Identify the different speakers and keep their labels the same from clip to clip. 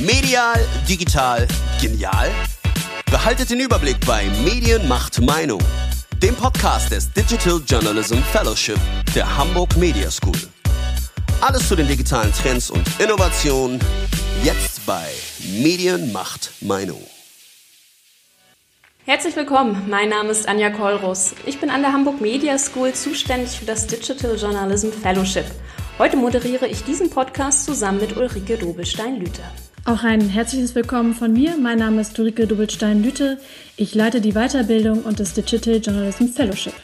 Speaker 1: Medial, digital, genial? Behaltet den Überblick bei Medien macht Meinung, dem Podcast des Digital Journalism Fellowship der Hamburg Media School. Alles zu den digitalen Trends und Innovationen jetzt bei Medien macht Meinung.
Speaker 2: Herzlich willkommen, mein Name ist Anja Kollrus. Ich bin an der Hamburg Media School zuständig für das Digital Journalism Fellowship. Heute moderiere ich diesen Podcast zusammen mit Ulrike Dobelstein-Lüther.
Speaker 3: Auch ein herzliches Willkommen von mir. Mein Name ist Ulrike Dobelstein-Lüthe. Ich leite die Weiterbildung und das Digital Journalism Fellowship.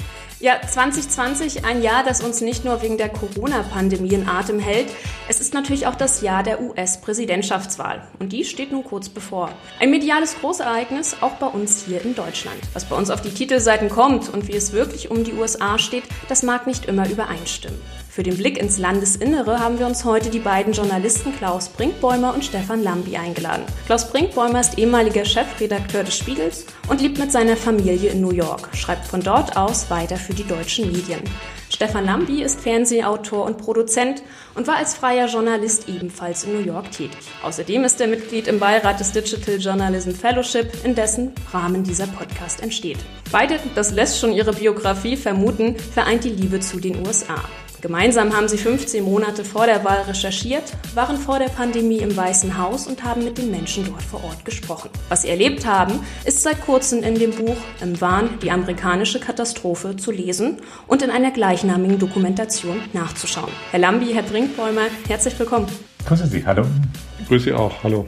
Speaker 2: Ja, 2020, ein Jahr, das uns nicht nur wegen der Corona-Pandemie in Atem hält. Es ist natürlich auch das Jahr der US-Präsidentschaftswahl. Und die steht nun kurz bevor. Ein mediales Großereignis, auch bei uns hier in Deutschland. Was bei uns auf die Titelseiten kommt und wie es wirklich um die USA steht, das mag nicht immer übereinstimmen. Für den Blick ins Landesinnere haben wir uns heute die beiden Journalisten Klaus Brinkbäumer und Stefan Lambi eingeladen. Klaus Brinkbäumer ist ehemaliger Chefredakteur des Spiegels und lebt mit seiner Familie in New York, schreibt von dort aus weiter für die deutschen Medien. Stefan Lambi ist Fernsehautor und Produzent und war als freier Journalist ebenfalls in New York tätig. Außerdem ist er Mitglied im Beirat des Digital Journalism Fellowship, in dessen Rahmen dieser Podcast entsteht. Beide, das lässt schon ihre Biografie vermuten, vereint die Liebe zu den USA. Gemeinsam haben sie 15 Monate vor der Wahl recherchiert, waren vor der Pandemie im Weißen Haus und haben mit den Menschen dort vor Ort gesprochen. Was sie erlebt haben, ist seit kurzem in dem Buch Im Wahn die amerikanische Katastrophe zu lesen und in einer gleichnamigen Dokumentation nachzuschauen. Herr Lambi, Herr Brinkbäumer, herzlich willkommen.
Speaker 4: Grüße Sie, hallo.
Speaker 5: Grüße Sie auch, hallo.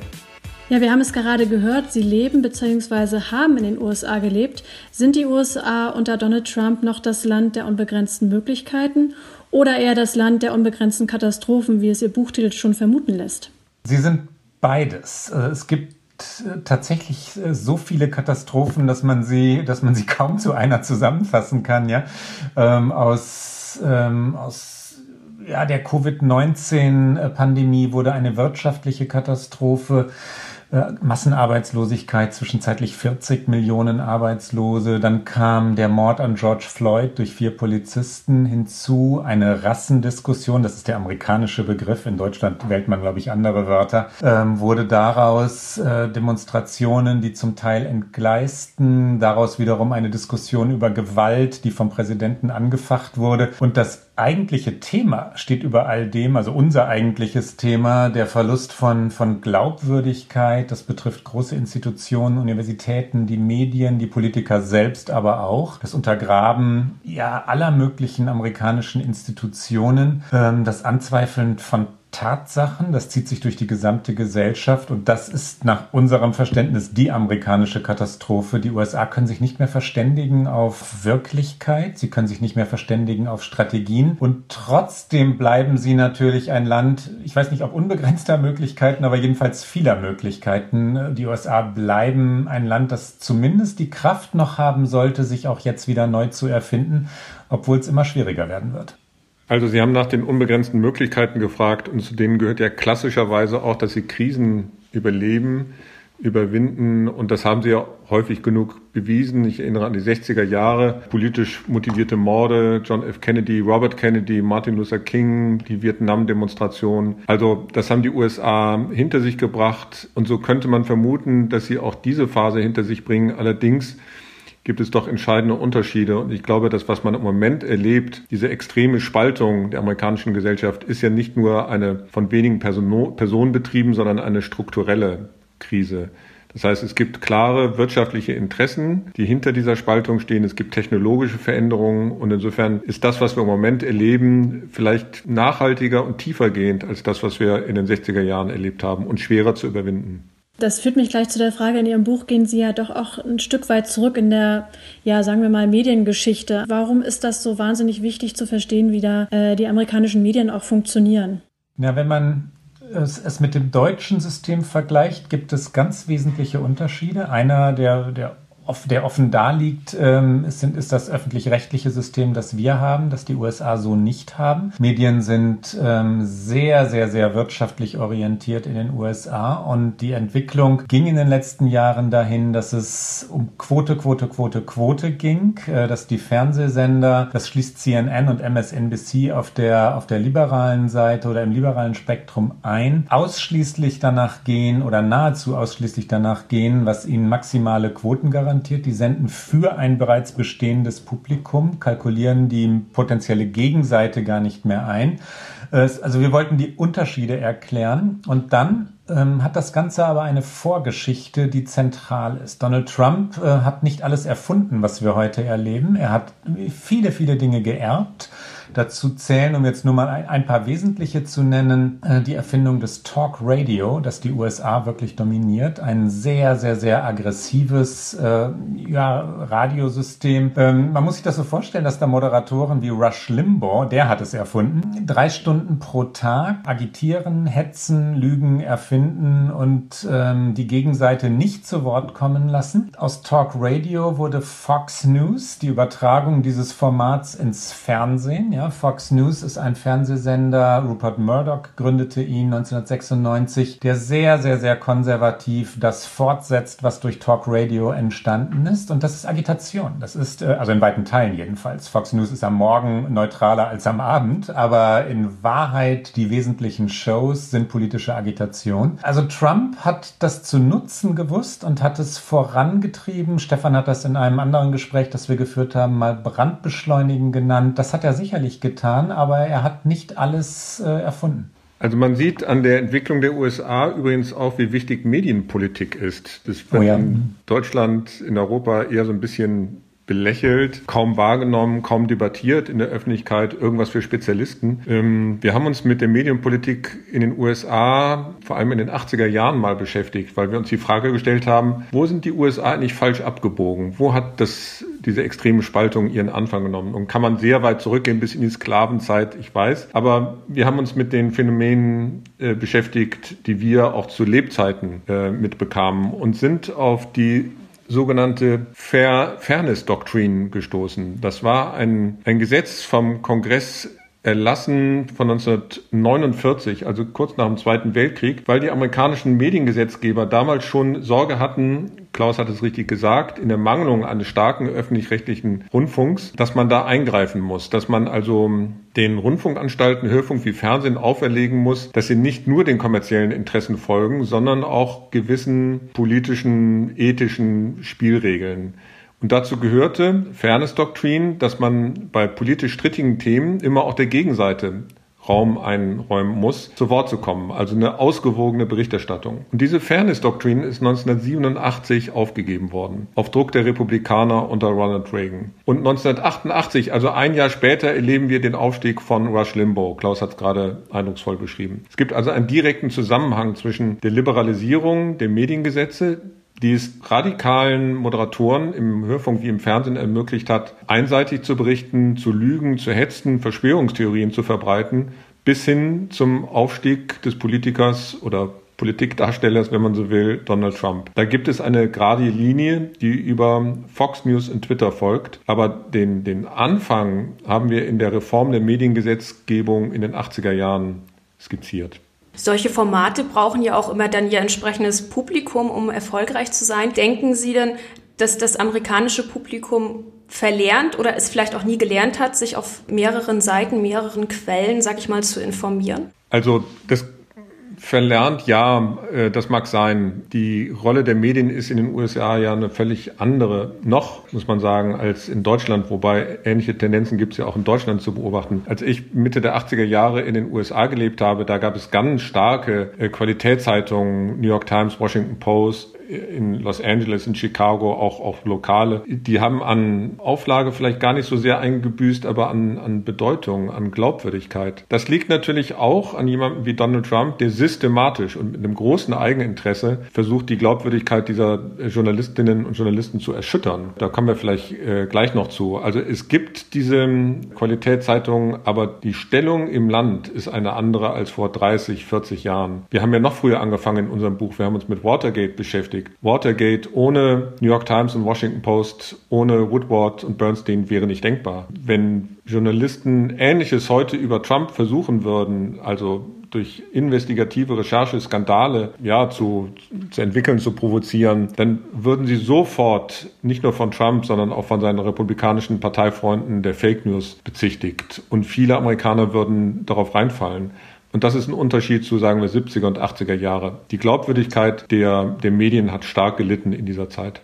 Speaker 3: Ja, wir haben es gerade gehört, Sie leben bzw. haben in den USA gelebt. Sind die USA unter Donald Trump noch das Land der unbegrenzten Möglichkeiten oder eher das Land der unbegrenzten Katastrophen, wie es Ihr Buchtitel schon vermuten lässt?
Speaker 4: Sie sind beides. Äh, es gibt äh, tatsächlich äh, so viele Katastrophen, dass man sie, dass man sie kaum zu einer zusammenfassen kann, ja. Ähm, aus, ähm, aus ja, der Covid-19-Pandemie wurde eine wirtschaftliche Katastrophe. Äh, Massenarbeitslosigkeit, zwischenzeitlich 40 Millionen Arbeitslose. Dann kam der Mord an George Floyd durch vier Polizisten hinzu, eine Rassendiskussion, das ist der amerikanische Begriff, in Deutschland wählt man, glaube ich, andere Wörter, ähm, wurde daraus äh, Demonstrationen, die zum Teil entgleisten, daraus wiederum eine Diskussion über Gewalt, die vom Präsidenten angefacht wurde. Und das eigentliche Thema steht über all dem, also unser eigentliches Thema, der Verlust von, von Glaubwürdigkeit. Das betrifft große Institutionen, Universitäten, die Medien, die Politiker selbst aber auch. Das Untergraben ja aller möglichen amerikanischen Institutionen, ähm, das Anzweifeln von Tatsachen, das zieht sich durch die gesamte Gesellschaft und das ist nach unserem Verständnis die amerikanische Katastrophe. Die USA können sich nicht mehr verständigen auf Wirklichkeit, sie können sich nicht mehr verständigen auf Strategien und trotzdem bleiben sie natürlich ein Land, ich weiß nicht ob unbegrenzter Möglichkeiten, aber jedenfalls vieler Möglichkeiten. Die USA bleiben ein Land, das zumindest die Kraft noch haben sollte, sich auch jetzt wieder neu zu erfinden, obwohl es immer schwieriger werden wird.
Speaker 5: Also Sie haben nach den unbegrenzten Möglichkeiten gefragt und zu denen gehört ja klassischerweise auch, dass Sie Krisen überleben, überwinden und das haben Sie ja häufig genug bewiesen. Ich erinnere an die 60er Jahre, politisch motivierte Morde, John F. Kennedy, Robert Kennedy, Martin Luther King, die Vietnam-Demonstration. Also das haben die USA hinter sich gebracht und so könnte man vermuten, dass sie auch diese Phase hinter sich bringen. Allerdings gibt es doch entscheidende Unterschiede. Und ich glaube, das, was man im Moment erlebt, diese extreme Spaltung der amerikanischen Gesellschaft, ist ja nicht nur eine von wenigen Person Personen betrieben, sondern eine strukturelle Krise. Das heißt, es gibt klare wirtschaftliche Interessen, die hinter dieser Spaltung stehen. Es gibt technologische Veränderungen. Und insofern ist das, was wir im Moment erleben, vielleicht nachhaltiger und tiefergehend als das, was wir in den 60er Jahren erlebt haben und schwerer zu überwinden.
Speaker 3: Das führt mich gleich zu der Frage, in Ihrem Buch gehen Sie ja doch auch ein Stück weit zurück in der, ja, sagen wir mal, Mediengeschichte. Warum ist das so wahnsinnig wichtig zu verstehen, wie da äh, die amerikanischen Medien auch funktionieren?
Speaker 4: Ja, wenn man es, es, mit dem deutschen System vergleicht, gibt es ganz wesentliche Unterschiede. Einer der, der der offen da liegt, ähm, ist, ist das öffentlich-rechtliche System, das wir haben, das die USA so nicht haben. Medien sind ähm, sehr, sehr, sehr wirtschaftlich orientiert in den USA und die Entwicklung ging in den letzten Jahren dahin, dass es um Quote, Quote, Quote, Quote ging, äh, dass die Fernsehsender, das schließt CNN und MSNBC auf der, auf der liberalen Seite oder im liberalen Spektrum ein, ausschließlich danach gehen oder nahezu ausschließlich danach gehen, was ihnen maximale Quoten garantiert. Die senden für ein bereits bestehendes Publikum, kalkulieren die potenzielle Gegenseite gar nicht mehr ein. Also wir wollten die Unterschiede erklären und dann ähm, hat das Ganze aber eine Vorgeschichte, die zentral ist. Donald Trump äh, hat nicht alles erfunden, was wir heute erleben. Er hat viele, viele Dinge geerbt Dazu zählen, um jetzt nur mal ein, ein paar wesentliche zu nennen, äh, die Erfindung des Talk Radio, das die USA wirklich dominiert. Ein sehr, sehr, sehr aggressives äh, ja, Radiosystem. Ähm, man muss sich das so vorstellen, dass da Moderatoren wie Rush Limbaugh, der hat es erfunden, drei Stunden pro Tag agitieren, hetzen, lügen, erfinden und ähm, die Gegenseite nicht zu Wort kommen lassen. Aus Talk Radio wurde Fox News, die Übertragung dieses Formats ins Fernsehen. Ja, Fox News ist ein Fernsehsender. Rupert Murdoch gründete ihn 1996, der sehr, sehr, sehr konservativ das fortsetzt, was durch Talk Radio entstanden ist. Und das ist Agitation. Das ist, äh, also in weiten Teilen jedenfalls. Fox News ist am Morgen neutraler als am Abend, aber in Wahrheit die wesentlichen Shows sind politische Agitation. Also Trump hat das zu nutzen gewusst und hat es vorangetrieben. Stefan hat das in einem anderen Gespräch, das wir geführt haben, mal Brandbeschleunigen genannt. Das hat er sicherlich sicherlich getan, aber er hat nicht alles äh, erfunden.
Speaker 5: Also man sieht an der Entwicklung der USA übrigens auch, wie wichtig Medienpolitik ist. Das wird oh ja. in Deutschland, in Europa eher so ein bisschen belächelt, kaum wahrgenommen, kaum debattiert in der Öffentlichkeit, irgendwas für Spezialisten. Ähm, wir haben uns mit der Medienpolitik in den USA vor allem in den 80er Jahren mal beschäftigt, weil wir uns die Frage gestellt haben, wo sind die USA eigentlich falsch abgebogen? Wo hat das, diese extreme Spaltung ihren Anfang genommen? Und kann man sehr weit zurückgehen bis in die Sklavenzeit, ich weiß. Aber wir haben uns mit den Phänomenen äh, beschäftigt, die wir auch zu Lebzeiten äh, mitbekamen und sind auf die sogenannte Fair Fairness Doctrine gestoßen. Das war ein, ein Gesetz vom Kongress erlassen von 1949, also kurz nach dem Zweiten Weltkrieg, weil die amerikanischen Mediengesetzgeber damals schon Sorge hatten, Klaus hat es richtig gesagt, in der Mangelung eines starken öffentlich-rechtlichen Rundfunks, dass man da eingreifen muss, dass man also den Rundfunkanstalten, Hörfunk wie Fernsehen auferlegen muss, dass sie nicht nur den kommerziellen Interessen folgen, sondern auch gewissen politischen, ethischen Spielregeln. Und dazu gehörte Fairness-Doktrin, dass man bei politisch strittigen Themen immer auch der Gegenseite Raum einräumen muss, zu Wort zu kommen. Also eine ausgewogene Berichterstattung. Und diese Fairness-Doktrin ist 1987 aufgegeben worden. Auf Druck der Republikaner unter Ronald Reagan. Und 1988, also ein Jahr später, erleben wir den Aufstieg von Rush Limbaugh. Klaus hat es gerade eindrucksvoll beschrieben. Es gibt also einen direkten Zusammenhang zwischen der Liberalisierung der Mediengesetze, die es radikalen Moderatoren im Hörfunk wie im Fernsehen ermöglicht hat, einseitig zu berichten, zu lügen, zu hetzen, Verschwörungstheorien zu verbreiten, bis hin zum Aufstieg des Politikers oder Politikdarstellers, wenn man so will, Donald Trump. Da gibt es eine gerade Linie, die über Fox News und Twitter folgt. Aber den, den Anfang haben wir in der Reform der Mediengesetzgebung in den 80er Jahren skizziert.
Speaker 2: Solche Formate brauchen ja auch immer dann ihr entsprechendes Publikum, um erfolgreich zu sein. Denken Sie denn, dass das amerikanische Publikum verlernt oder es vielleicht auch nie gelernt hat, sich auf mehreren Seiten, mehreren Quellen, sag ich mal, zu informieren?
Speaker 5: Also das verlernt, ja, äh, das mag sein. Die Rolle der Medien ist in den USA ja eine völlig andere, noch, muss man sagen, als in Deutschland, wobei ähnliche Tendenzen gibt es ja auch in Deutschland zu beobachten. Als ich Mitte der 80er Jahre in den USA gelebt habe, da gab es ganz starke äh, Qualitätszeitungen, New York Times, Washington Post, in Los Angeles, in Chicago, auch, auch lokale, die haben an Auflage vielleicht gar nicht so sehr eingebüßt, aber an, an Bedeutung, an Glaubwürdigkeit. Das liegt natürlich auch an jemandem wie Donald Trump, der systematisch und mit einem großen Eigeninteresse versucht, die Glaubwürdigkeit dieser Journalistinnen und Journalisten zu erschüttern. Da kommen wir vielleicht äh, gleich noch zu. Also es gibt diese Qualitätszeitungen, aber die Stellung im Land ist eine andere als vor 30, 40 Jahren. Wir haben ja noch früher angefangen in unserem Buch. Wir haben uns mit Watergate beschäftigt beschäftigt. Watergate ohne New York Times und Washington Post, ohne Woodward und Bernstein wäre nicht denkbar. Wenn Journalisten Ähnliches heute über Trump versuchen würden, also durch investigative Recherche Skandale ja, zu, zu entwickeln, zu provozieren, dann würden sie sofort nicht nur von Trump, sondern auch von seinen republikanischen Parteifreunden der Fake News bezichtigt. Und viele Amerikaner würden darauf reinfallen. Und das ist ein Unterschied zu, sagen wir, 70er und 80er Jahre. Die Glaubwürdigkeit der, der Medien hat stark gelitten in dieser Zeit.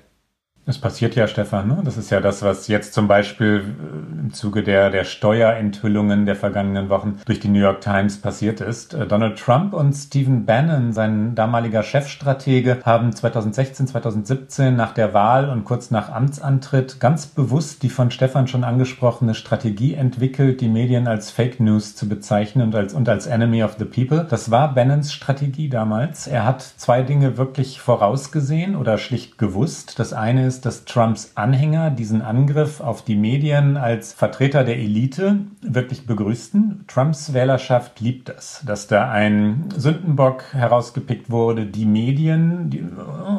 Speaker 4: Das passiert ja, Stefan. Ne? Das ist ja das, was jetzt zum Beispiel äh, im Zuge der, der Steuerenthüllungen der vergangenen Wochen durch die New York Times passiert ist. Äh, Donald Trump und Stephen Bannon, sein damaliger Chefstratege, haben 2016, 2017 nach der Wahl und kurz nach Amtsantritt ganz bewusst die von Stefan schon angesprochene Strategie entwickelt, die Medien als Fake News zu bezeichnen und als, und als Enemy of the People. Das war Bannons Strategie damals. Er hat zwei Dinge wirklich vorausgesehen oder schlicht gewusst. Das eine ist, dass Trumps Anhänger diesen Angriff auf die Medien als Vertreter der Elite wirklich begrüßten. Trumps Wählerschaft liebt das, dass da ein Sündenbock herausgepickt wurde, die Medien, die,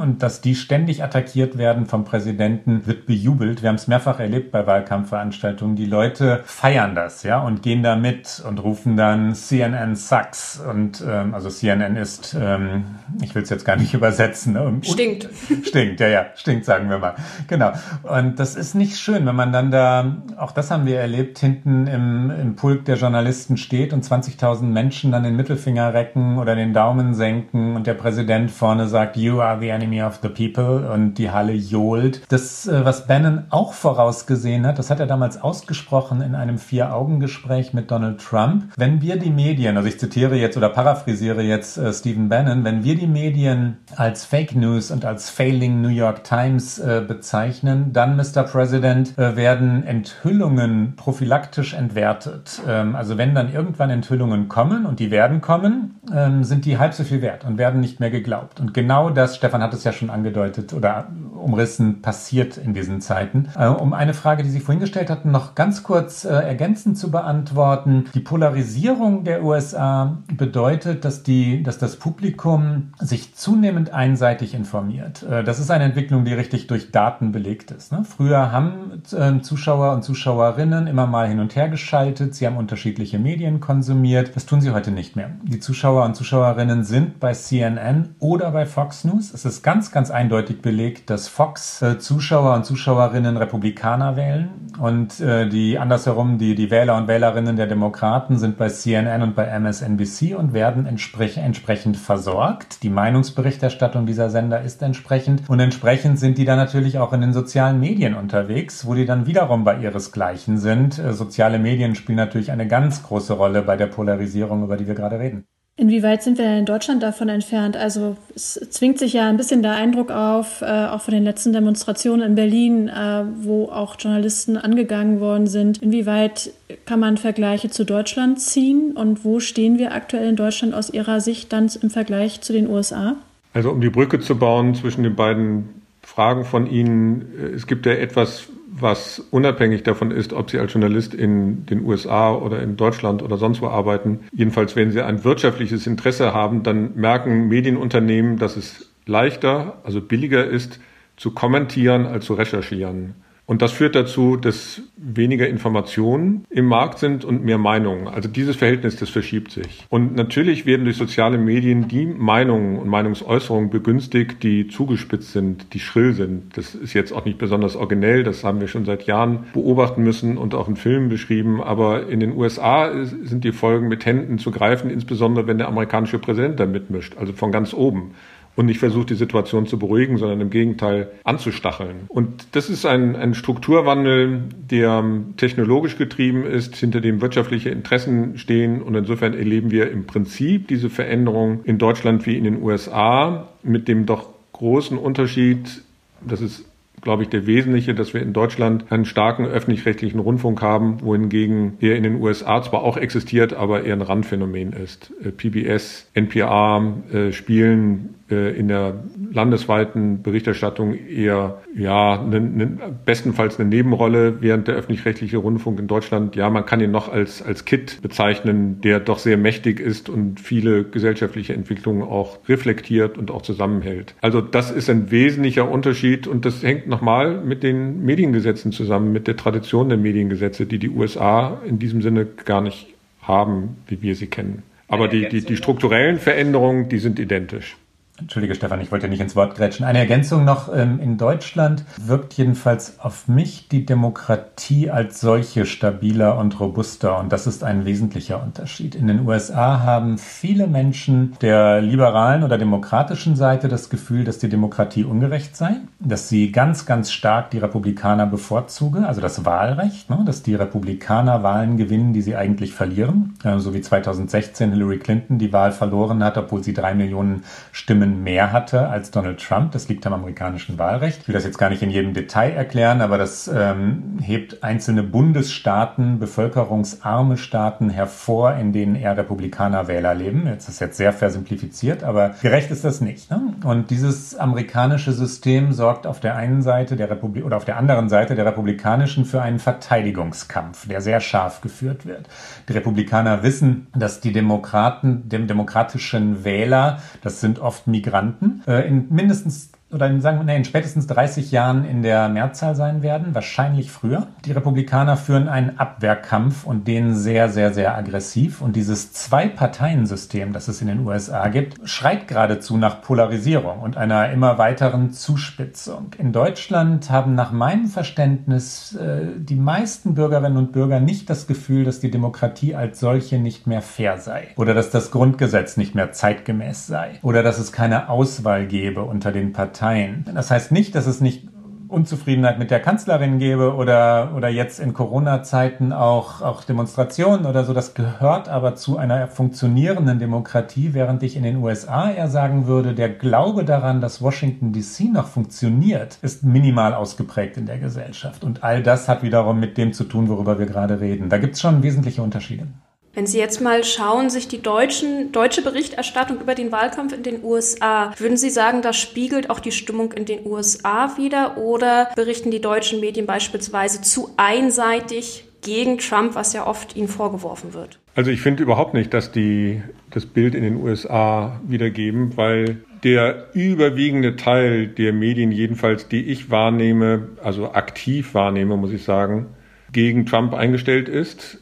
Speaker 4: und dass die ständig attackiert werden vom Präsidenten, wird bejubelt. Wir haben es mehrfach erlebt bei Wahlkampfveranstaltungen. Die Leute feiern das, ja, und gehen da mit und rufen dann CNN sucks. Und ähm, also CNN ist, ähm, ich will es jetzt gar nicht übersetzen.
Speaker 2: Ne? Stinkt.
Speaker 4: Stinkt, ja, ja, stinkt, sagen wir mal mal. Genau. Und das ist nicht schön, wenn man dann da, auch das haben wir erlebt, hinten im, im Pulk der Journalisten steht und 20.000 Menschen dann den Mittelfinger recken oder den Daumen senken und der Präsident vorne sagt, you are the enemy of the people und die Halle johlt. Das, äh, was Bannon auch vorausgesehen hat, das hat er damals ausgesprochen in einem Vier-Augen-Gespräch mit Donald Trump. Wenn wir die Medien, also ich zitiere jetzt oder paraphrasiere jetzt äh, Stephen Bannon, wenn wir die Medien als Fake News und als Failing New York Times äh, bezeichnen, dann, Mr. President, äh, werden Enthüllungen prophylaktisch entwertet. Ähm, also wenn dann irgendwann Enthüllungen kommen, und die werden kommen, ähm, sind die halb so viel wert und werden nicht mehr geglaubt. Und genau das, Stefan hat es ja schon angedeutet oder umrissen, passiert in diesen Zeiten. Äh, um eine Frage, die Sie vorhin gestellt hatten, noch ganz kurz äh, ergänzend zu beantworten. Die Polarisierung der USA bedeutet, dass, die, dass das Publikum sich zunehmend einseitig informiert. Das ist eine Entwicklung, die richtig durch Daten belegt ist. Ne? Früher haben äh, Zuschauer und Zuschauerinnen immer mal hin und her geschaltet, sie haben unterschiedliche Medien konsumiert. Das tun sie heute nicht mehr. Die Zuschauer und Zuschauerinnen sind bei CNN oder bei Fox News. Es ist ganz, ganz eindeutig belegt, dass Fox äh, Zuschauer und Zuschauerinnen Republikaner wählen und äh, die andersherum, die, die Wähler und Wählerinnen der Demokraten sind bei CNN und bei MSNBC und werden entsprech entsprechend versorgt. Die Meinungsberichterstattung dieser Sender ist entsprechend und entsprechend sind die dann natürlich auch in den sozialen Medien unterwegs, wo die dann wiederum bei ihresgleichen sind. Äh, soziale Medien spielen natürlich eine ganz große Rolle bei der Polarisierung, über die wir gerade reden.
Speaker 3: Inwieweit sind wir in Deutschland davon entfernt? Also es zwingt sich ja ein bisschen der Eindruck auf, äh, auch von den letzten Demonstrationen in Berlin, äh, wo auch Journalisten angegangen worden sind. Inwieweit kann man Vergleiche zu Deutschland ziehen und wo stehen wir aktuell in Deutschland aus Ihrer Sicht dann im Vergleich zu den USA?
Speaker 5: Also um die Brücke zu bauen zwischen den beiden Fragen von Ihnen. Es gibt ja etwas, was unabhängig davon ist, ob Sie als Journalist in den USA oder in Deutschland oder sonst wo arbeiten. Jedenfalls, wenn Sie ein wirtschaftliches Interesse haben, dann merken Medienunternehmen, dass es leichter, also billiger ist, zu kommentieren als zu recherchieren. Und das führt dazu, dass weniger Informationen im Markt sind und mehr Meinungen. Also dieses Verhältnis, das verschiebt sich. Und natürlich werden durch soziale Medien die Meinungen und Meinungsäußerungen begünstigt, die zugespitzt sind, die schrill sind. Das ist jetzt auch nicht besonders originell. Das haben wir schon seit Jahren beobachten müssen und auch in Filmen beschrieben. Aber in den USA sind die Folgen mit Händen zu greifen, insbesondere wenn der amerikanische Präsident da mitmischt, also von ganz oben und nicht versucht, die Situation zu beruhigen, sondern im Gegenteil anzustacheln. Und das ist ein, ein Strukturwandel, der technologisch getrieben ist, hinter dem wirtschaftliche Interessen stehen. Und insofern erleben wir im Prinzip diese Veränderung in Deutschland wie in den USA mit dem doch großen Unterschied, das ist glaube ich, der wesentliche, dass wir in Deutschland einen starken öffentlich-rechtlichen Rundfunk haben, wohingegen er in den USA zwar auch existiert, aber eher ein Randphänomen ist. Äh, PBS, NPR äh, spielen in der landesweiten Berichterstattung eher, ja, ne, ne, bestenfalls eine Nebenrolle, während der öffentlich-rechtliche Rundfunk in Deutschland, ja, man kann ihn noch als, als Kit bezeichnen, der doch sehr mächtig ist und viele gesellschaftliche Entwicklungen auch reflektiert und auch zusammenhält. Also das ist ein wesentlicher Unterschied und das hängt nochmal mit den Mediengesetzen zusammen, mit der Tradition der Mediengesetze, die die USA in diesem Sinne gar nicht haben, wie wir sie kennen. Aber die, die, die strukturellen Veränderungen, die sind identisch.
Speaker 4: Entschuldige, Stefan, ich wollte nicht ins Wort grätschen. Eine Ergänzung noch. Ähm, in Deutschland wirkt jedenfalls auf mich die Demokratie als solche stabiler und robuster. Und das ist ein wesentlicher Unterschied. In den USA haben viele Menschen der liberalen oder demokratischen Seite das Gefühl, dass die Demokratie ungerecht sei, dass sie ganz, ganz stark die Republikaner bevorzuge, also das Wahlrecht, ne, dass die Republikaner Wahlen gewinnen, die sie eigentlich verlieren. Äh, so wie 2016 Hillary Clinton die Wahl verloren hat, obwohl sie drei Millionen Stimmen Stimmen mehr hatte als Donald Trump. Das liegt am amerikanischen Wahlrecht. Ich will das jetzt gar nicht in jedem Detail erklären, aber das ähm, hebt einzelne Bundesstaaten, bevölkerungsarme Staaten hervor, in denen eher Republikaner-Wähler leben. Jetzt ist jetzt sehr versimplifiziert, aber gerecht ist das nicht. Ne? Und dieses amerikanische System sorgt auf der einen Seite der Republik oder auf der anderen Seite der Republikanischen für einen Verteidigungskampf, der sehr scharf geführt wird. Die Republikaner wissen, dass die Demokraten, dem demokratischen Wähler, das sind oft Migranten äh, in mindestens oder in, sagen nee, in spätestens 30 Jahren in der Mehrzahl sein werden, wahrscheinlich früher. Die Republikaner führen einen Abwehrkampf und den sehr, sehr, sehr aggressiv. Und dieses Zwei-Parteien-System, das es in den USA gibt, schreit geradezu nach Polarisierung und einer immer weiteren Zuspitzung. In Deutschland haben nach meinem Verständnis äh, die meisten Bürgerinnen und Bürger nicht das Gefühl, dass die Demokratie als solche nicht mehr fair sei oder dass das Grundgesetz nicht mehr zeitgemäß sei oder dass es keine Auswahl gäbe unter den Parteien Parteien. Das heißt nicht, dass es nicht Unzufriedenheit mit der Kanzlerin gäbe oder, oder jetzt in Corona-Zeiten auch, auch Demonstrationen oder so. Das gehört aber zu einer funktionierenden Demokratie, während ich in den USA eher sagen würde, der Glaube daran, dass Washington DC noch funktioniert, ist minimal ausgeprägt in der Gesellschaft. Und all das hat wiederum mit dem zu tun, worüber wir gerade reden. Da gibt es schon wesentliche Unterschiede.
Speaker 2: Wenn Sie jetzt mal schauen, sich die deutschen, deutsche Berichterstattung über den Wahlkampf in den USA, würden Sie sagen, das spiegelt auch die Stimmung in den USA wider oder berichten die deutschen Medien beispielsweise zu einseitig gegen Trump, was ja oft ihnen vorgeworfen wird?
Speaker 5: Also ich finde überhaupt nicht, dass die das Bild in den USA wiedergeben, weil der überwiegende Teil der Medien, jedenfalls die ich wahrnehme, also aktiv wahrnehme, muss ich sagen, gegen Trump eingestellt ist.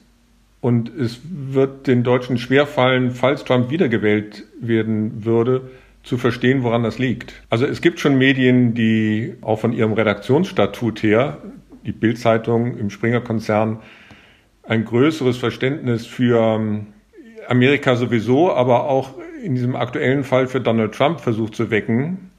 Speaker 5: Und es wird den Deutschen schwerfallen, falls Trump wiedergewählt werden würde, zu verstehen, woran das liegt. Also es gibt schon Medien, die auch von ihrem Redaktionsstatut her, die Bildzeitung im Springer-Konzern, ein größeres Verständnis für ähm, Amerika sowieso, aber auch in diesem aktuellen Fall für Donald Trump versucht zu wecken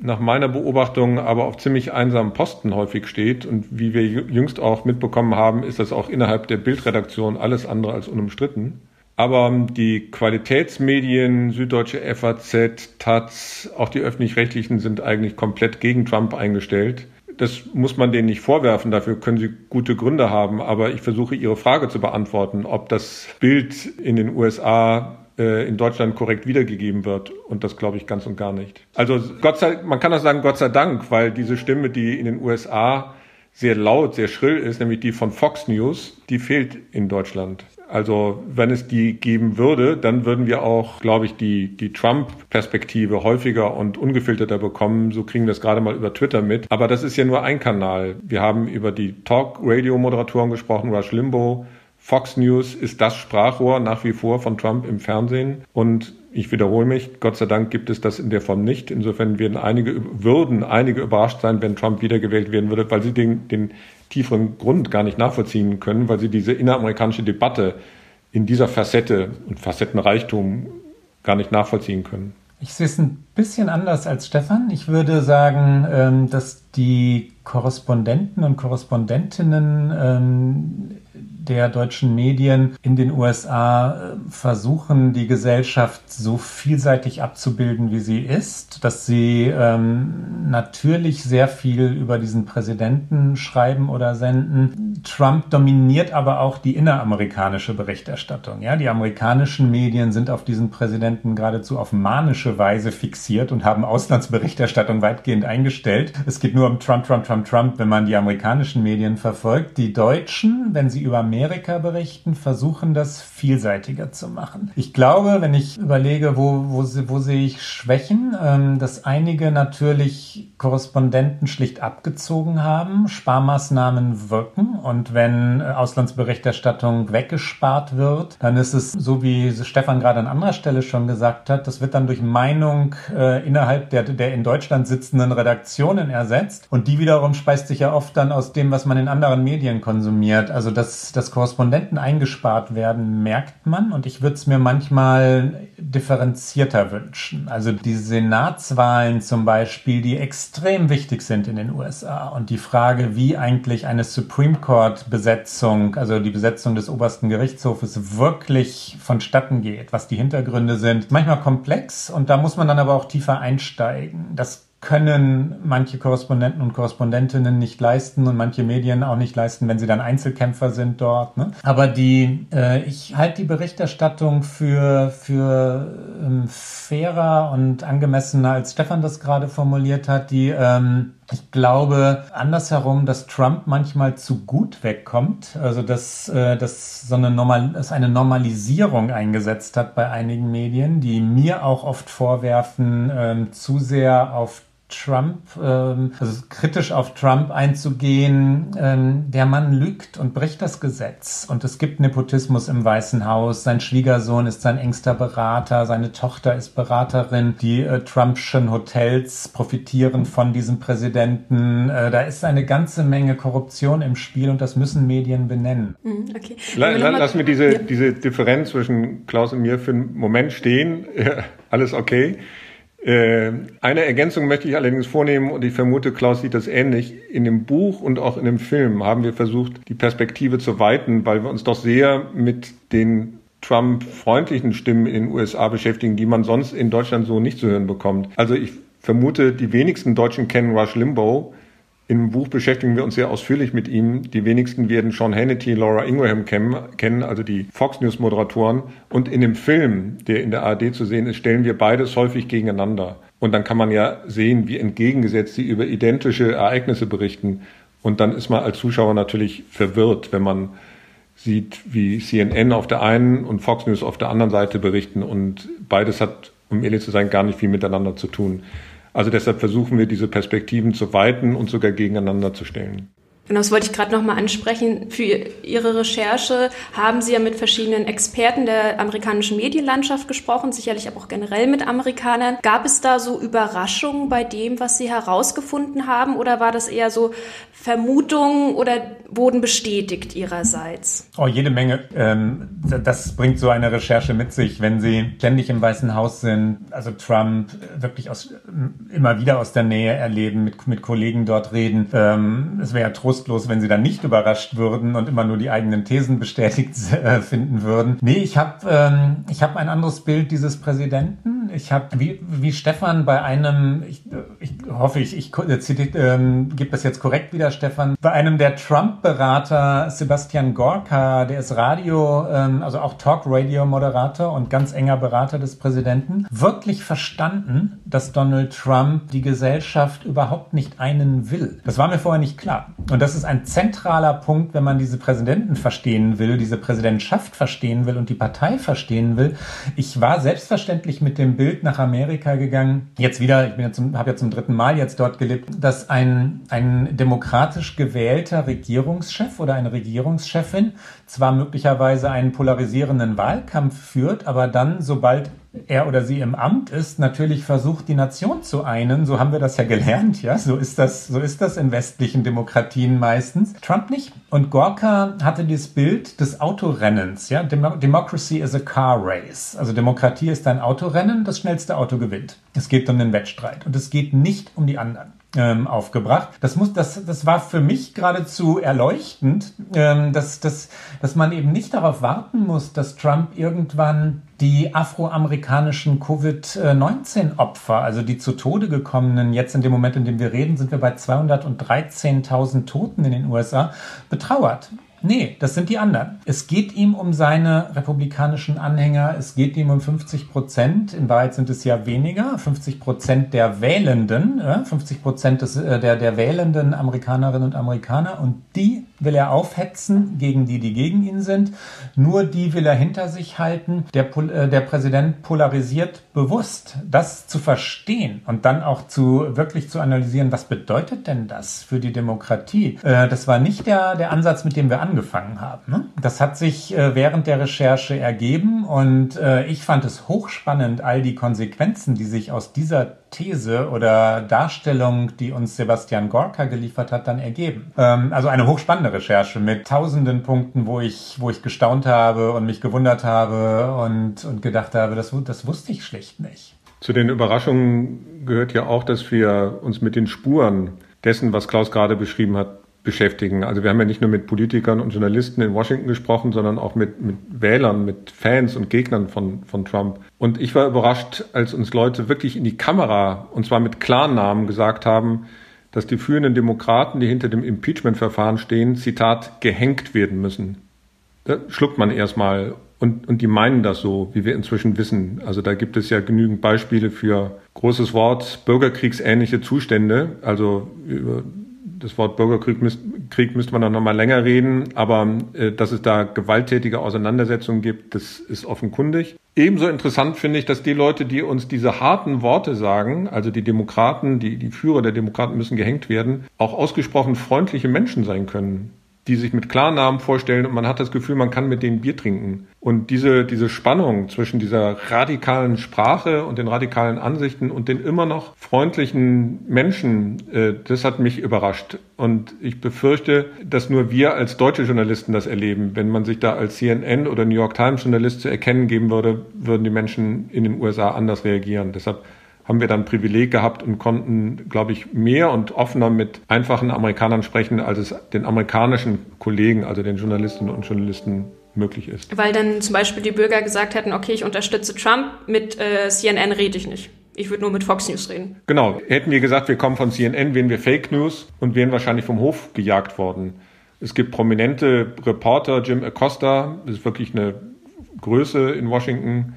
Speaker 5: nach meiner Beobachtung aber auf ziemlich einsamen Posten häufig steht. Und wie wir jüngst auch mitbekommen haben, ist das auch innerhalb der Bildredaktion alles andere als unumstritten. Aber die Qualitätsmedien, Süddeutsche FAZ, Taz, auch die öffentlich-rechtlichen sind eigentlich komplett gegen Trump eingestellt. Das muss man denen nicht vorwerfen, dafür können sie gute Gründe haben. Aber ich versuche Ihre Frage zu beantworten, ob das Bild in den USA in Deutschland korrekt wiedergegeben wird. Und das glaube ich ganz und gar nicht. Also Gott sei, man kann auch sagen Gott sei Dank, weil diese Stimme, die in den USA sehr laut, sehr schrill ist, nämlich die von Fox News, die fehlt in Deutschland. Also wenn es die geben würde, dann würden wir auch, glaube ich, die, die Trump-Perspektive häufiger und ungefilterter bekommen. So kriegen wir das gerade mal über Twitter mit. Aber das ist ja nur ein Kanal. Wir haben über die Talk-Radio-Moderatoren gesprochen, Rush Limbo, Fox News ist das Sprachrohr nach wie vor von Trump im Fernsehen. Und ich wiederhole mich, Gott sei Dank gibt es das in der Form nicht. Insofern werden einige, würden einige überrascht sein, wenn Trump wiedergewählt werden würde, weil sie den, den tieferen Grund gar nicht nachvollziehen können, weil sie diese inneramerikanische Debatte in dieser Facette und Facettenreichtum gar nicht nachvollziehen können.
Speaker 4: Ich sehe es ein bisschen anders als Stefan. Ich würde sagen, ähm, dass die Korrespondenten und Korrespondentinnen ähm, der deutschen Medien in den USA äh, versuchen, die Gesellschaft so vielseitig abzubilden, wie sie ist, dass sie ähm, natürlich sehr viel über diesen Präsidenten schreiben oder senden. Trump dominiert aber auch die inneramerikanische Berichterstattung. Ja, die amerikanischen Medien sind auf diesen Präsidenten geradezu auf manische Weise fixiert und haben Auslandsberichterstattung weitgehend eingestellt. Es geht nur um Trump, Trump, Trump, Trump, wenn man die amerikanischen Medien verfolgt. Die Deutschen, wenn sie über Amerika berichten, versuchen das vielseitiger zu machen. Ich glaube, wenn ich überlege, wo, wo, wo sehe ich Schwächen, ähm, dass einige natürlich Korrespondenten schlicht abgezogen haben, Sparmaßnahmen wirken und wenn äh, Auslandsberichterstattung weggespart wird, dann ist es so, wie Stefan gerade an anderer Stelle schon gesagt hat, das wird dann durch Meinung äh, innerhalb der, der in Deutschland sitzenden Redaktionen ersetzt und die wiederum speist sich ja oft dann aus dem, was man in anderen Medien konsumiert. Also dass, dass Korrespondenten eingespart werden, merkt man und ich würde es mir manchmal differenzierter wünschen. Also die Senatswahlen zum Beispiel, die extrem wichtig sind in den USA und die Frage, wie eigentlich eine Supreme Court Besetzung, also die Besetzung des obersten Gerichtshofes wirklich vonstatten geht, was die Hintergründe sind, manchmal komplex und da muss man dann aber auch tiefer einsteigen. Das können manche Korrespondenten und Korrespondentinnen nicht leisten und manche Medien auch nicht leisten, wenn sie dann Einzelkämpfer sind dort. Ne? Aber die, äh, ich halte die Berichterstattung für, für ähm, fairer und angemessener, als Stefan das gerade formuliert hat. Die ähm, ich glaube andersherum, dass Trump manchmal zu gut wegkommt, also dass, äh, dass so eine, Normal dass eine Normalisierung eingesetzt hat bei einigen Medien, die mir auch oft vorwerfen, ähm, zu sehr auf Trump, ähm, also kritisch auf Trump einzugehen. Ähm, der Mann lügt und bricht das Gesetz. Und es gibt Nepotismus im Weißen Haus. Sein Schwiegersohn ist sein engster Berater, seine Tochter ist Beraterin. Die äh, Trumpschen Hotels profitieren von diesem Präsidenten. Äh, da ist eine ganze Menge Korruption im Spiel und das müssen Medien benennen.
Speaker 5: Mhm, okay. La, la, lass mir diese, ja. diese Differenz zwischen Klaus und mir für einen Moment stehen. alles okay. Äh, eine Ergänzung möchte ich allerdings vornehmen und ich vermute, Klaus sieht das ähnlich. In dem Buch und auch in dem Film haben wir versucht, die Perspektive zu weiten, weil wir uns doch sehr mit den Trump-freundlichen Stimmen in den USA beschäftigen, die man sonst in Deutschland so nicht zu hören bekommt. Also ich vermute, die wenigsten Deutschen kennen Rush Limbaugh. Im Buch beschäftigen wir uns sehr ausführlich mit ihm. Die wenigsten werden Sean Hannity, Laura Ingraham kennen, also die Fox News Moderatoren. Und in dem Film, der in der ARD zu sehen ist, stellen wir beides häufig gegeneinander. Und dann kann man ja sehen, wie entgegengesetzt sie über identische Ereignisse berichten. Und dann ist man als Zuschauer natürlich verwirrt, wenn man sieht, wie CNN auf der einen und Fox News auf der anderen Seite berichten. Und beides hat, um ehrlich zu sein, gar nicht viel miteinander zu tun. Also deshalb versuchen wir diese Perspektiven zu weiten und sogar gegeneinander zu stellen.
Speaker 2: Genau, das wollte ich gerade nochmal ansprechen. Für Ihre Recherche haben Sie ja mit verschiedenen Experten der amerikanischen Medienlandschaft gesprochen, sicherlich aber auch generell mit Amerikanern. Gab es da so Überraschungen bei dem, was Sie herausgefunden haben, oder war das eher so Vermutungen oder wurden bestätigt Ihrerseits?
Speaker 4: Oh, jede Menge. Ähm, das bringt so eine Recherche mit sich, wenn Sie ständig im Weißen Haus sind, also Trump wirklich aus, immer wieder aus der Nähe erleben, mit, mit Kollegen dort reden. Ähm, es wäre ja trostlos, wenn Sie dann nicht überrascht würden und immer nur die eigenen Thesen bestätigt äh, finden würden. Nee, ich habe ähm, ich hab ein anderes Bild dieses Präsidenten. Ich habe, wie, wie Stefan bei einem, ich, ich hoffe, ich, ich ähm, gebe das jetzt korrekt wieder, Stefan, bei einem der Trump-Berater, Sebastian Gorka, der ist Radio, ähm, also auch Talk-Radio-Moderator und ganz enger Berater des Präsidenten, wirklich verstanden, dass Donald Trump die Gesellschaft überhaupt nicht einen will. Das war mir vorher nicht klar. Und das ist ein zentraler Punkt, wenn man diese Präsidenten verstehen will, diese Präsidentschaft verstehen will und die Partei verstehen will. Ich war selbstverständlich mit dem Bild nach Amerika gegangen. Jetzt wieder, ich habe ja zum dritten Mal jetzt dort gelebt, dass ein, ein Demokrat demokratisch gewählter Regierungschef oder eine Regierungschefin zwar möglicherweise einen polarisierenden Wahlkampf führt, aber dann, sobald er oder sie im Amt ist, natürlich versucht, die Nation zu einen. So haben wir das ja gelernt, ja. So ist das, so ist das in westlichen Demokratien meistens. Trump nicht. Und Gorka hatte das Bild des Autorennens, ja. Democracy is a car race. Also Demokratie ist ein Autorennen, das schnellste Auto gewinnt. Es geht um den Wettstreit und es geht nicht um die anderen. Ähm, aufgebracht. Das muss, das, das war für mich geradezu erleuchtend, ähm, dass, dass, dass man eben nicht darauf warten muss, dass Trump irgendwann die afroamerikanischen Covid-19-Opfer, also die zu Tode gekommenen, jetzt in dem Moment, in dem wir reden, sind wir bei 213.000 Toten in den USA, betrauert. Nee, das sind die anderen. Es geht ihm um seine republikanischen Anhänger, es geht ihm um 50 Prozent, in Wahrheit sind es ja weniger, 50 Prozent der Wählenden, 50 Prozent äh, der, der wählenden Amerikanerinnen und Amerikaner. Und die will er aufhetzen gegen die, die gegen ihn sind. Nur die will er hinter sich halten. Der, äh, der Präsident polarisiert bewusst. Das zu verstehen und dann auch zu wirklich zu analysieren, was bedeutet denn das für die Demokratie? Äh, das war nicht der, der Ansatz, mit dem wir angefangen haben. Ne? Das hat sich äh, während der Recherche ergeben und äh, ich fand es hochspannend, all die Konsequenzen, die sich aus dieser These oder Darstellung, die uns Sebastian Gorka geliefert hat, dann ergeben. Ähm, also eine hochspannende Recherche mit tausenden Punkten, wo ich, wo ich gestaunt habe und mich gewundert habe und, und gedacht habe, das, das wusste ich schlicht nicht.
Speaker 5: Zu den Überraschungen gehört ja auch, dass wir uns mit den Spuren dessen, was Klaus gerade beschrieben hat, beschäftigen. Also wir haben ja nicht nur mit Politikern und Journalisten in Washington gesprochen, sondern auch mit, mit Wählern, mit Fans und Gegnern von, von Trump. Und ich war überrascht, als uns Leute wirklich in die Kamera, und zwar mit klaren Namen, gesagt haben, dass die führenden Demokraten, die hinter dem Impeachment-Verfahren stehen, Zitat, gehängt werden müssen. Da schluckt man erstmal und, und die meinen das so, wie wir inzwischen wissen. Also da gibt es ja genügend Beispiele für großes Wort, bürgerkriegsähnliche Zustände. Also über das Wort Bürgerkrieg müsst, Krieg müsste man dann nochmal länger reden, aber äh, dass es da gewalttätige Auseinandersetzungen gibt, das ist offenkundig. Ebenso interessant finde ich, dass die Leute, die uns diese harten Worte sagen, also die Demokraten, die, die Führer der Demokraten müssen gehängt werden, auch ausgesprochen freundliche Menschen sein können die sich mit Klarnamen vorstellen und man hat das Gefühl, man kann mit denen Bier trinken. Und diese, diese Spannung zwischen dieser radikalen Sprache und den radikalen Ansichten und den immer noch freundlichen Menschen, äh, das hat mich überrascht. Und ich befürchte, dass nur wir als deutsche Journalisten das erleben. Wenn man sich da als CNN oder New York Times Journalist zu erkennen geben würde, würden die Menschen in den USA anders reagieren. Deshalb haben wir dann Privileg gehabt und konnten, glaube ich, mehr und offener mit einfachen Amerikanern sprechen, als es den amerikanischen Kollegen, also den Journalistinnen und Journalisten möglich ist.
Speaker 2: Weil dann zum Beispiel die Bürger gesagt hätten, okay, ich unterstütze Trump, mit äh, CNN rede ich nicht. Ich würde nur mit Fox News reden.
Speaker 5: Genau. Hätten wir gesagt, wir kommen von CNN, wären wir Fake News und wären wahrscheinlich vom Hof gejagt worden. Es gibt prominente Reporter, Jim Acosta, das ist wirklich eine Größe in Washington,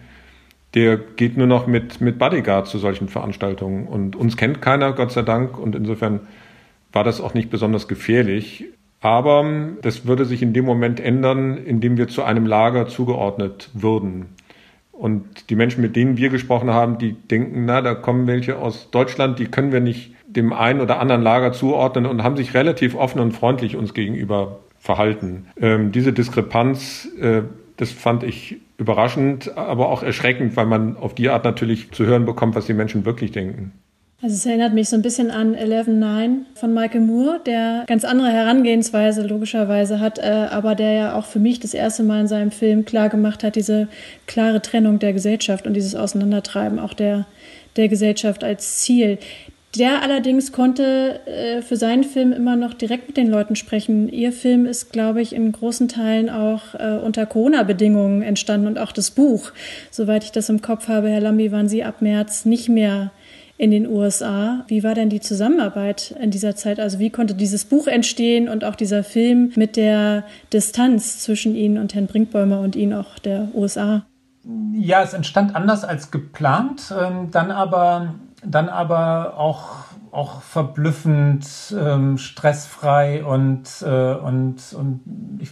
Speaker 5: der geht nur noch mit, mit Bodyguard zu solchen Veranstaltungen. Und uns kennt keiner, Gott sei Dank. Und insofern war das auch nicht besonders gefährlich. Aber das würde sich in dem Moment ändern, in dem wir zu einem Lager zugeordnet würden. Und die Menschen, mit denen wir gesprochen haben, die denken, na, da kommen welche aus Deutschland, die können wir nicht dem einen oder anderen Lager zuordnen und haben sich relativ offen und freundlich uns gegenüber verhalten. Ähm, diese Diskrepanz, äh, das fand ich überraschend, aber auch erschreckend, weil man auf die Art natürlich zu hören bekommt, was die Menschen wirklich denken.
Speaker 3: Also es erinnert mich so ein bisschen an 11.9 von Michael Moore, der ganz andere Herangehensweise logischerweise hat, äh, aber der ja auch für mich das erste Mal in seinem Film klar gemacht hat, diese klare Trennung der Gesellschaft und dieses Auseinandertreiben auch der, der Gesellschaft als Ziel. Der allerdings konnte äh, für seinen Film immer noch direkt mit den Leuten sprechen. Ihr Film ist, glaube ich, in großen Teilen auch äh, unter Corona-Bedingungen entstanden und auch das Buch. Soweit ich das im Kopf habe, Herr Lambi, waren Sie ab März nicht mehr in den USA. Wie war denn die Zusammenarbeit in dieser Zeit? Also wie konnte dieses Buch entstehen und auch dieser Film mit der Distanz zwischen Ihnen und Herrn Brinkbäumer und Ihnen auch der USA?
Speaker 4: Ja, es entstand anders als geplant, ähm, dann aber dann aber auch, auch verblüffend ähm, stressfrei und, äh, und, und ich,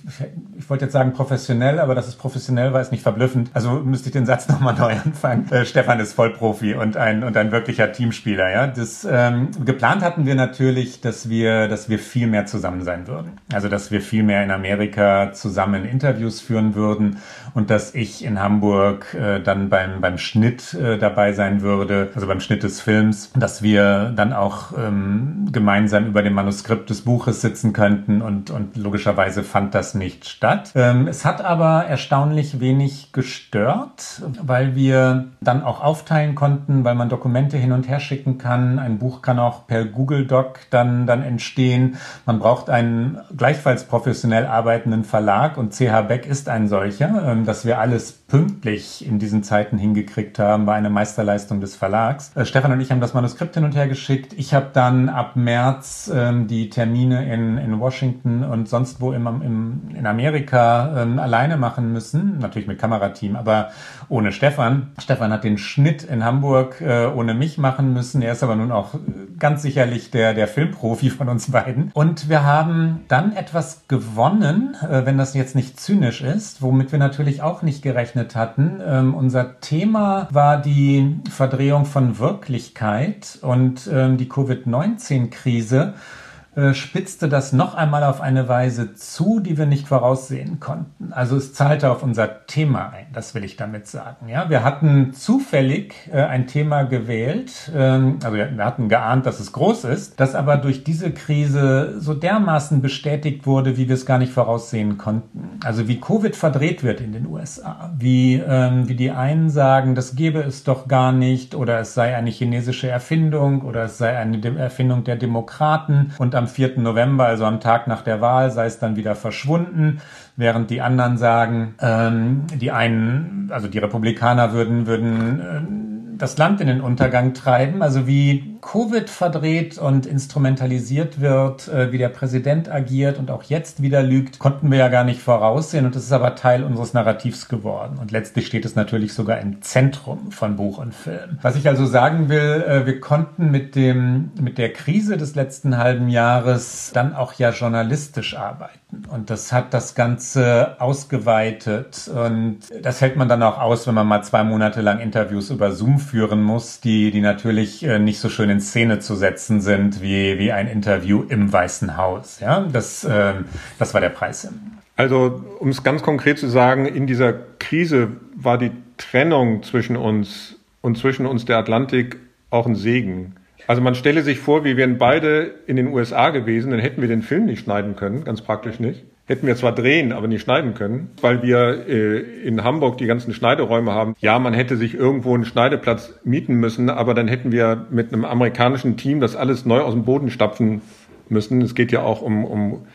Speaker 4: ich wollte jetzt sagen professionell, aber dass es professionell war, ist nicht verblüffend. Also müsste ich den Satz nochmal neu anfangen. Äh, Stefan ist Vollprofi und ein, und ein wirklicher Teamspieler. Ja? Das, ähm, geplant hatten wir natürlich, dass wir, dass wir viel mehr zusammen sein würden. Also dass wir viel mehr in Amerika zusammen Interviews führen würden und dass ich in Hamburg äh, dann beim, beim Schnitt äh, dabei sein würde, also beim Schnitt des Films, dass wir dann auch ähm, gemeinsam über dem Manuskript des Buches sitzen könnten und, und logischerweise fand das nicht statt. Ähm, es hat aber erstaunlich wenig gestört, weil wir dann auch aufteilen konnten, weil man Dokumente hin und her schicken kann. Ein Buch kann auch per Google Doc dann, dann entstehen. Man braucht einen gleichfalls professionell arbeitenden Verlag und CH Beck ist ein solcher. Ähm, dass wir alles pünktlich in diesen Zeiten hingekriegt haben, war eine Meisterleistung des Verlags. Äh, Stefan und ich haben das Manuskript hin und her geschickt. Ich habe dann ab März ähm, die Termine in, in Washington und sonst wo im, im, in Amerika ähm, alleine machen müssen. Natürlich mit Kamerateam, aber ohne Stefan. Stefan hat den Schnitt in Hamburg äh, ohne mich machen müssen. Er ist aber nun auch ganz sicherlich der, der Filmprofi von uns beiden. Und wir haben dann etwas gewonnen, äh, wenn das jetzt nicht zynisch ist, womit wir natürlich auch nicht gerechnet hatten. Ähm, unser Thema war die Verdrehung von Wirklichkeit und ähm, die Covid-19-Krise äh, spitzte das noch einmal auf eine Weise zu, die wir nicht voraussehen konnten. Also es zahlte auf unser Thema ein, das will ich damit sagen. Ja, wir hatten zufällig äh, ein Thema gewählt, ähm, also wir hatten geahnt, dass es groß ist, das aber durch diese Krise so dermaßen bestätigt wurde, wie wir es gar nicht voraussehen konnten. Also wie Covid verdreht wird in den USA, wie, ähm, wie die einen sagen, das gäbe es doch gar nicht oder es sei eine chinesische Erfindung oder es sei eine Erfindung der Demokraten und am 4. November, also am Tag nach der Wahl, sei es dann wieder verschwunden, während die anderen sagen, ähm, die einen, also die Republikaner würden, würden äh, das Land in den Untergang treiben, also wie Covid verdreht und instrumentalisiert wird, äh, wie der Präsident agiert und auch jetzt wieder lügt, konnten wir ja gar nicht voraussehen und das ist aber Teil unseres Narrativs geworden. Und letztlich steht es natürlich sogar im Zentrum von Buch und Film. Was ich also sagen will, äh, wir konnten mit dem, mit der Krise des letzten halben Jahres dann auch ja journalistisch arbeiten. Und das hat das Ganze ausgeweitet. Und das hält man dann auch aus, wenn man mal zwei Monate lang Interviews über Zoom führen muss, die, die natürlich äh, nicht so schön in Szene zu setzen sind wie, wie ein Interview im Weißen Haus. Ja, das, äh, das war der Preis.
Speaker 5: Also, um es ganz konkret zu sagen, in dieser Krise war die Trennung zwischen uns und zwischen uns der Atlantik auch ein Segen. Also man stelle sich vor, wir wären beide in den USA gewesen, dann hätten wir den Film nicht schneiden können, ganz praktisch nicht hätten wir zwar drehen, aber nicht schneiden können, weil wir äh, in Hamburg die ganzen Schneideräume haben. Ja, man hätte sich irgendwo einen Schneideplatz mieten müssen, aber dann hätten wir mit einem amerikanischen Team das alles neu aus dem Boden stapfen müssen. Es geht ja auch um, um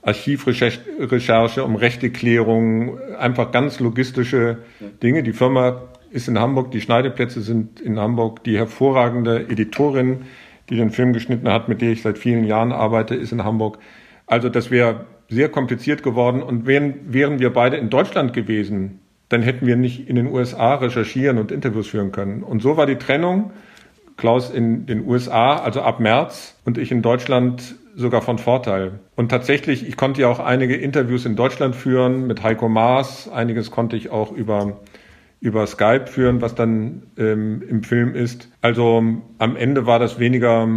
Speaker 5: Archivrecherche, um Rechteklärung, einfach ganz logistische Dinge. Die Firma ist in Hamburg, die Schneideplätze sind in Hamburg. Die hervorragende Editorin, die den Film geschnitten hat, mit der ich seit vielen Jahren arbeite, ist in Hamburg. Also das wäre sehr kompliziert geworden. Und wären, wären wir beide in Deutschland gewesen, dann hätten wir nicht in den USA recherchieren und Interviews führen können. Und so war die Trennung. Klaus in den USA, also ab März, und ich in Deutschland sogar von Vorteil. Und tatsächlich, ich konnte ja auch einige Interviews in Deutschland führen mit Heiko Maas. Einiges konnte ich auch über, über Skype führen, was dann ähm, im Film ist. Also am Ende war das weniger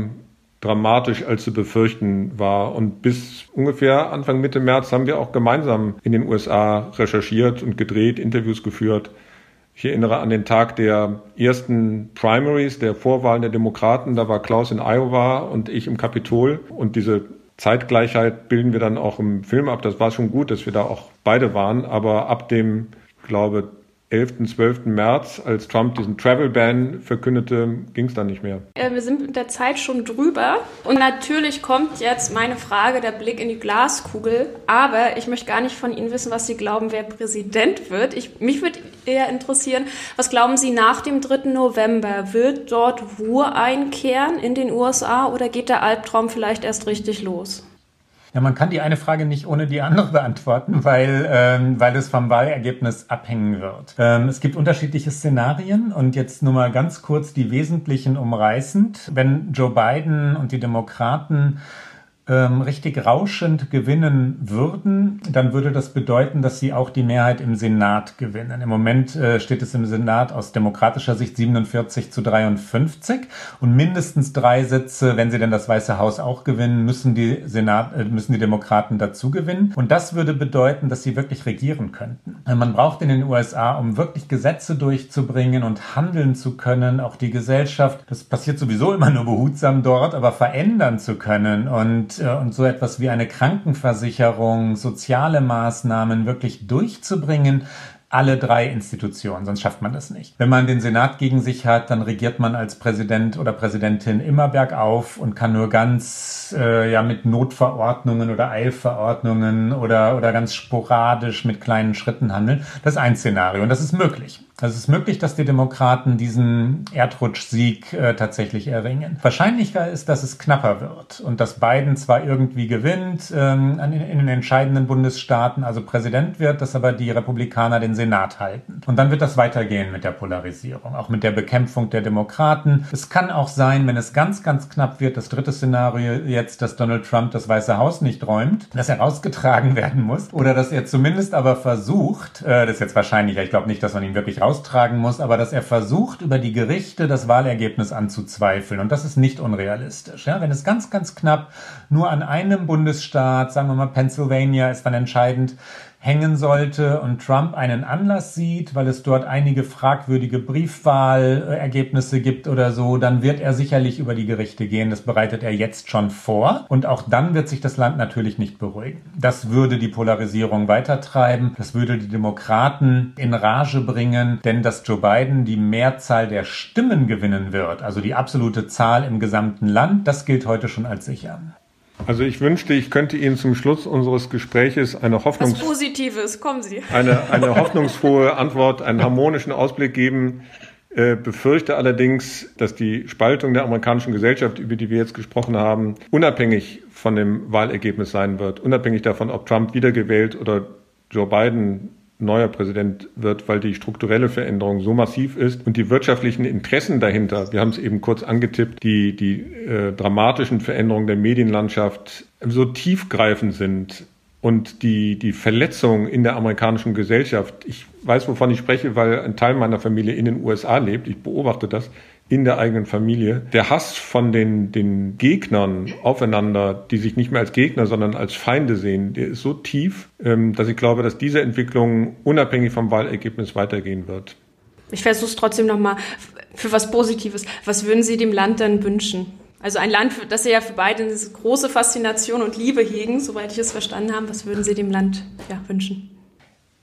Speaker 5: dramatisch, als zu befürchten war. Und bis ungefähr Anfang Mitte März haben wir auch gemeinsam in den USA recherchiert und gedreht, Interviews geführt. Ich erinnere an den Tag der ersten Primaries, der Vorwahlen der Demokraten. Da war Klaus in Iowa und ich im Kapitol. Und diese Zeitgleichheit bilden wir dann auch im Film ab. Das war schon gut, dass wir da auch beide waren. Aber ab dem, ich glaube, 11., 12. März, als Trump diesen Travel Ban verkündete, ging es dann nicht mehr.
Speaker 2: Äh, wir sind mit der Zeit schon drüber. Und natürlich kommt jetzt meine Frage, der Blick in die Glaskugel. Aber ich möchte gar nicht von Ihnen wissen, was Sie glauben, wer Präsident wird. Ich, mich würde eher interessieren, was glauben Sie nach dem 3. November? Wird dort Ruhe einkehren in den USA oder geht der Albtraum vielleicht erst richtig los?
Speaker 4: Ja, man kann die eine Frage nicht ohne die andere beantworten, weil, ähm, weil es vom Wahlergebnis abhängen wird. Ähm, es gibt unterschiedliche Szenarien und jetzt nur mal ganz kurz die wesentlichen umreißend. Wenn Joe Biden und die Demokraten ähm, richtig rauschend gewinnen würden, dann würde das bedeuten, dass sie auch die Mehrheit im Senat gewinnen. Im Moment äh, steht es im Senat aus demokratischer Sicht 47 zu 53 und mindestens drei Sitze, wenn sie denn das Weiße Haus auch gewinnen, müssen die Senat, äh, müssen die Demokraten dazu gewinnen. Und das würde bedeuten, dass sie wirklich regieren könnten. Man braucht in den USA, um wirklich Gesetze durchzubringen und handeln zu können, auch die Gesellschaft, das passiert sowieso immer nur behutsam dort, aber verändern zu können und und, äh, und so etwas wie eine Krankenversicherung, soziale Maßnahmen wirklich durchzubringen, alle drei Institutionen, sonst schafft man das nicht. Wenn man den Senat gegen sich hat, dann regiert man als Präsident oder Präsidentin immer bergauf und kann nur ganz äh, ja mit Notverordnungen oder Eilverordnungen oder oder ganz sporadisch mit kleinen Schritten handeln. Das ist ein Szenario und das ist möglich. Also es ist möglich, dass die Demokraten diesen Erdrutschsieg äh, tatsächlich erringen. Wahrscheinlicher ist, dass es knapper wird und dass Biden zwar irgendwie gewinnt ähm, in, in den entscheidenden Bundesstaaten, also Präsident wird, dass aber die Republikaner den Senat halten. Und dann wird das weitergehen mit der Polarisierung, auch mit der Bekämpfung der Demokraten. Es kann auch sein, wenn es ganz, ganz knapp wird, das dritte Szenario jetzt, dass Donald Trump das Weiße Haus nicht räumt, dass er rausgetragen werden muss oder dass er zumindest aber versucht, äh, das ist jetzt wahrscheinlich, ich glaube nicht, dass man ihn wirklich austragen muss, aber dass er versucht, über die Gerichte das Wahlergebnis anzuzweifeln. Und das ist nicht unrealistisch. Ja? Wenn es ganz, ganz knapp nur an einem Bundesstaat, sagen wir mal Pennsylvania, ist dann entscheidend, hängen sollte und Trump einen Anlass sieht, weil es dort einige fragwürdige Briefwahlergebnisse gibt oder so, dann wird er sicherlich über die Gerichte gehen. Das bereitet er jetzt schon vor. Und auch dann wird sich das Land natürlich nicht beruhigen. Das würde die Polarisierung weitertreiben. Das würde die Demokraten in Rage bringen, denn dass Joe Biden die Mehrzahl der Stimmen gewinnen wird, also die absolute Zahl im gesamten Land, das gilt heute schon als sicher.
Speaker 5: Also ich wünschte, ich könnte Ihnen zum Schluss unseres Gespräches eine Hoffnungs
Speaker 2: Was Positives, kommen Sie.
Speaker 5: Eine, eine hoffnungsfrohe Antwort, einen harmonischen Ausblick geben. Äh, befürchte allerdings, dass die Spaltung der amerikanischen Gesellschaft, über die wir jetzt gesprochen haben, unabhängig von dem Wahlergebnis sein wird, unabhängig davon, ob Trump wiedergewählt oder Joe Biden neuer Präsident wird, weil die strukturelle Veränderung so massiv ist und die wirtschaftlichen Interessen dahinter, wir haben es eben kurz angetippt, die, die äh, dramatischen Veränderungen der Medienlandschaft so tiefgreifend sind und die, die Verletzung in der amerikanischen Gesellschaft, ich weiß, wovon ich spreche, weil ein Teil meiner Familie in den USA lebt, ich beobachte das, in der eigenen Familie. Der Hass von den, den Gegnern aufeinander, die sich nicht mehr als Gegner, sondern als Feinde sehen, der ist so tief, ähm, dass ich glaube, dass diese Entwicklung unabhängig vom Wahlergebnis weitergehen wird.
Speaker 2: Ich versuche es trotzdem nochmal für was Positives. Was würden Sie dem Land dann wünschen? Also ein Land, das Sie ja für beide eine große Faszination und Liebe hegen, soweit ich es verstanden habe. Was würden Sie dem Land ja, wünschen?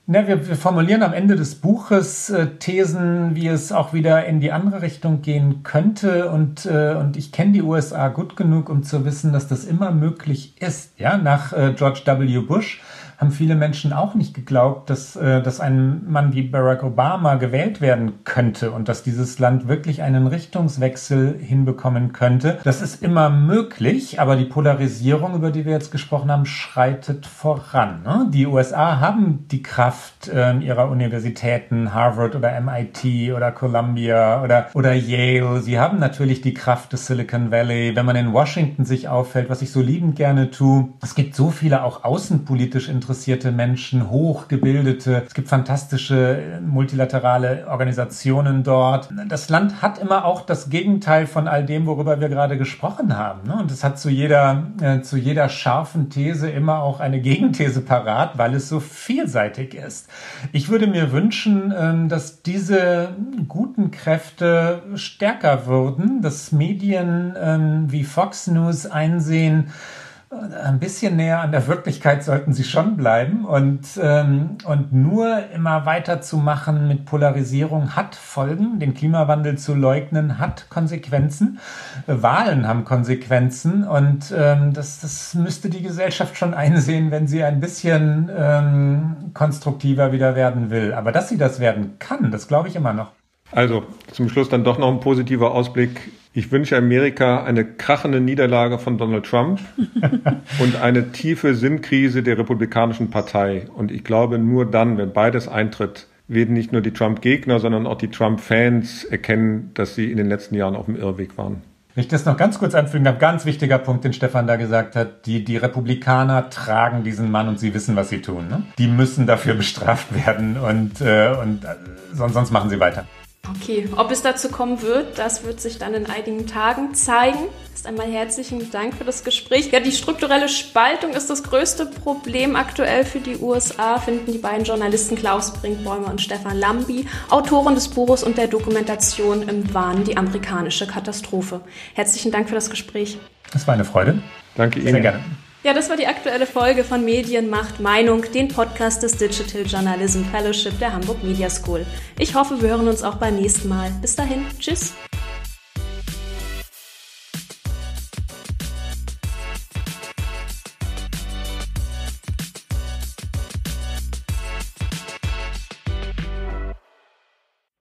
Speaker 4: Na, wir, wir formulieren am Ende des Buches äh, Thesen, wie es auch wieder in die andere Richtung gehen könnte. Und, äh, und ich kenne die USA gut genug, um zu wissen, dass das immer möglich ist. Ja, nach äh, George W. Bush haben viele Menschen auch nicht geglaubt, dass, äh, dass ein Mann wie Barack Obama gewählt werden könnte und dass dieses Land wirklich einen Richtungswechsel hinbekommen könnte. Das ist immer möglich, aber die Polarisierung, über die wir jetzt gesprochen haben, schreitet voran. Ne? Die USA haben die Kraft äh, ihrer Universitäten, Harvard oder MIT oder Columbia oder, oder Yale. Sie haben natürlich die Kraft des Silicon Valley. Wenn man in Washington sich auffällt, was ich so liebend gerne tue, es gibt so viele auch außenpolitisch interessante interessierte Menschen, hochgebildete. Es gibt fantastische multilaterale Organisationen dort. Das Land hat immer auch das Gegenteil von all dem, worüber wir gerade gesprochen haben. Ne? Und es hat zu jeder, äh, zu jeder scharfen These immer auch eine Gegenthese parat, weil es so vielseitig ist. Ich würde mir wünschen, ähm, dass diese guten Kräfte stärker würden, dass Medien ähm, wie Fox News einsehen, ein bisschen näher an der Wirklichkeit sollten sie schon bleiben und, ähm, und nur immer weiter zu machen mit Polarisierung hat Folgen. Den Klimawandel zu leugnen hat Konsequenzen. Wahlen haben Konsequenzen und ähm, das, das müsste die Gesellschaft schon einsehen, wenn sie ein bisschen ähm, konstruktiver wieder werden will. Aber dass sie das werden kann, das glaube ich immer noch.
Speaker 5: Also zum Schluss dann doch noch ein positiver Ausblick ich wünsche Amerika eine krachende Niederlage von Donald Trump und eine tiefe Sinnkrise der Republikanischen Partei. Und ich glaube, nur dann, wenn beides eintritt, werden nicht nur die Trump-Gegner, sondern auch die Trump-Fans erkennen, dass sie in den letzten Jahren auf dem Irrweg waren.
Speaker 4: Wenn ich das noch ganz kurz anfügen darf, ganz wichtiger Punkt, den Stefan da gesagt hat, die, die Republikaner tragen diesen Mann und sie wissen, was sie tun. Ne? Die müssen dafür bestraft werden und, äh, und äh, sonst, sonst machen sie weiter.
Speaker 2: Okay, ob es dazu kommen wird, das wird sich dann in einigen Tagen zeigen. Erst einmal herzlichen Dank für das Gespräch. Ja, die strukturelle Spaltung ist das größte Problem aktuell für die USA, finden die beiden Journalisten Klaus Brinkbäumer und Stefan Lambi, Autoren des Buches und der Dokumentation im Wahn die amerikanische Katastrophe. Herzlichen Dank für das Gespräch.
Speaker 4: Es war eine Freude.
Speaker 5: Danke Ihnen.
Speaker 4: Sehr gerne.
Speaker 2: Ja, das war die aktuelle Folge von Medien macht Meinung, den Podcast des Digital Journalism Fellowship der Hamburg Media School. Ich hoffe, wir hören uns auch beim nächsten Mal. Bis dahin, tschüss.